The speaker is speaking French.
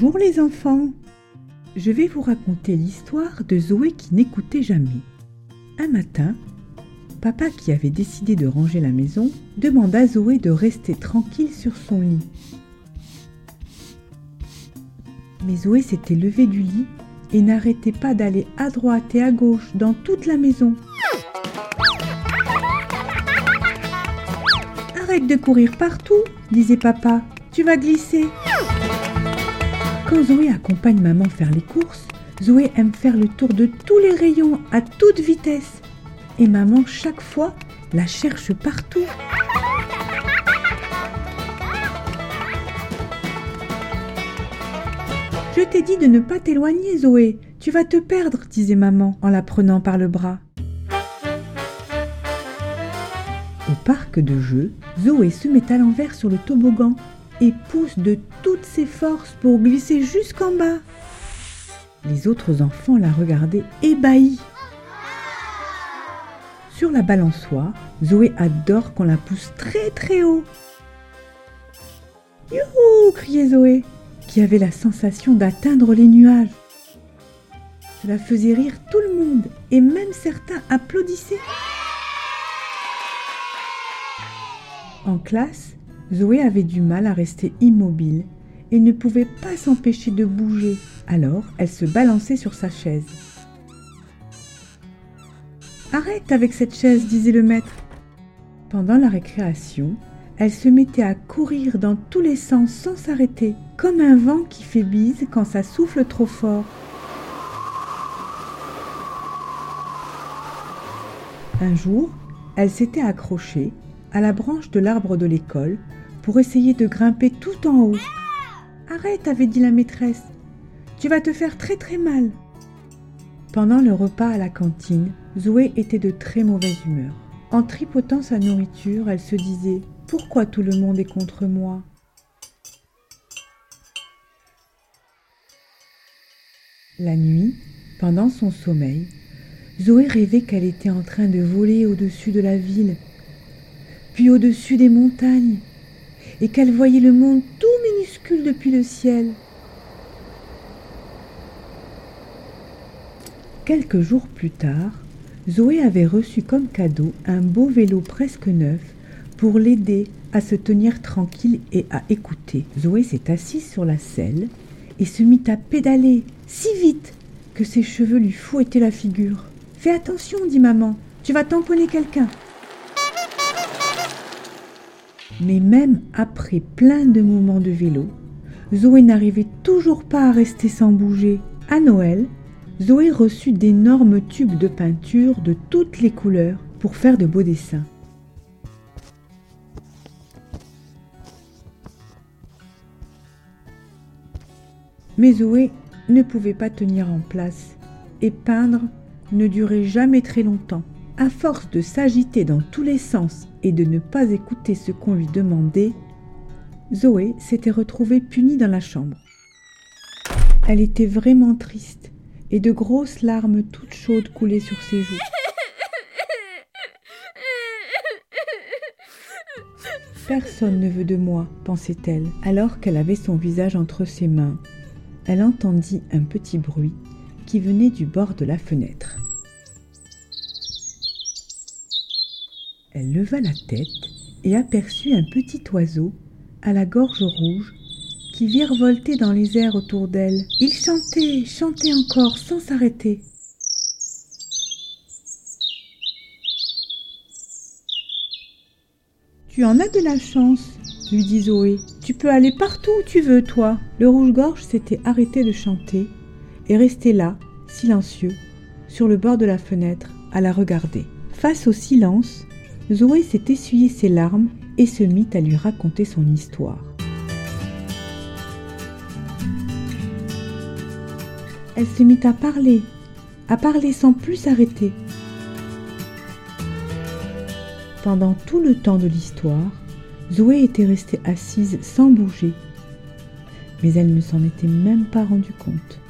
Bonjour les enfants Je vais vous raconter l'histoire de Zoé qui n'écoutait jamais. Un matin, papa qui avait décidé de ranger la maison demanda à Zoé de rester tranquille sur son lit. Mais Zoé s'était levée du lit et n'arrêtait pas d'aller à droite et à gauche dans toute la maison. Arrête de courir partout, disait papa, tu vas glisser. Quand Zoé accompagne maman faire les courses, Zoé aime faire le tour de tous les rayons à toute vitesse. Et maman, chaque fois, la cherche partout. Je t'ai dit de ne pas t'éloigner, Zoé. Tu vas te perdre, disait maman en la prenant par le bras. Au parc de jeux, Zoé se met à l'envers sur le toboggan et pousse de toutes ses forces pour glisser jusqu'en bas. Les autres enfants la regardaient ébahis. Sur la balançoire, Zoé adore qu'on la pousse très très haut. Youhou criait Zoé, qui avait la sensation d'atteindre les nuages. Cela faisait rire tout le monde et même certains applaudissaient. En classe, Zoé avait du mal à rester immobile et ne pouvait pas s'empêcher de bouger. Alors, elle se balançait sur sa chaise. Arrête avec cette chaise, disait le maître. Pendant la récréation, elle se mettait à courir dans tous les sens sans s'arrêter, comme un vent qui fait bise quand ça souffle trop fort. Un jour, elle s'était accrochée à la branche de l'arbre de l'école pour essayer de grimper tout en haut. Arrête, avait dit la maîtresse. Tu vas te faire très très mal. Pendant le repas à la cantine, Zoé était de très mauvaise humeur. En tripotant sa nourriture, elle se disait Pourquoi tout le monde est contre moi? La nuit, pendant son sommeil, Zoé rêvait qu'elle était en train de voler au-dessus de la ville, puis au-dessus des montagnes, et qu'elle voyait le monde tout minuscule depuis le ciel. Quelques jours plus tard, Zoé avait reçu comme cadeau un beau vélo presque neuf pour l'aider à se tenir tranquille et à écouter. Zoé s'est assise sur la selle et se mit à pédaler si vite que ses cheveux lui fouettaient la figure. Fais attention, dit maman, tu vas tamponner quelqu'un. Mais même après plein de moments de vélo, Zoé n'arrivait toujours pas à rester sans bouger. À Noël, Zoé reçut d'énormes tubes de peinture de toutes les couleurs pour faire de beaux dessins. Mais Zoé ne pouvait pas tenir en place et peindre ne durait jamais très longtemps. À force de s'agiter dans tous les sens et de ne pas écouter ce qu'on lui demandait, Zoé s'était retrouvée punie dans la chambre. Elle était vraiment triste et de grosses larmes toutes chaudes coulaient sur ses joues. Personne ne veut de moi, pensait-elle, alors qu'elle avait son visage entre ses mains. Elle entendit un petit bruit qui venait du bord de la fenêtre. Elle leva la tête et aperçut un petit oiseau à la gorge rouge qui virevoltait dans les airs autour d'elle. Il chantait, chantait encore sans s'arrêter. Tu en as de la chance, lui dit Zoé. Tu peux aller partout où tu veux, toi. Le rouge-gorge s'était arrêté de chanter et restait là, silencieux, sur le bord de la fenêtre, à la regarder. Face au silence, Zoé s'est essuyé ses larmes et se mit à lui raconter son histoire. Elle se mit à parler, à parler sans plus s'arrêter. Pendant tout le temps de l'histoire, Zoé était restée assise sans bouger, mais elle ne s'en était même pas rendue compte.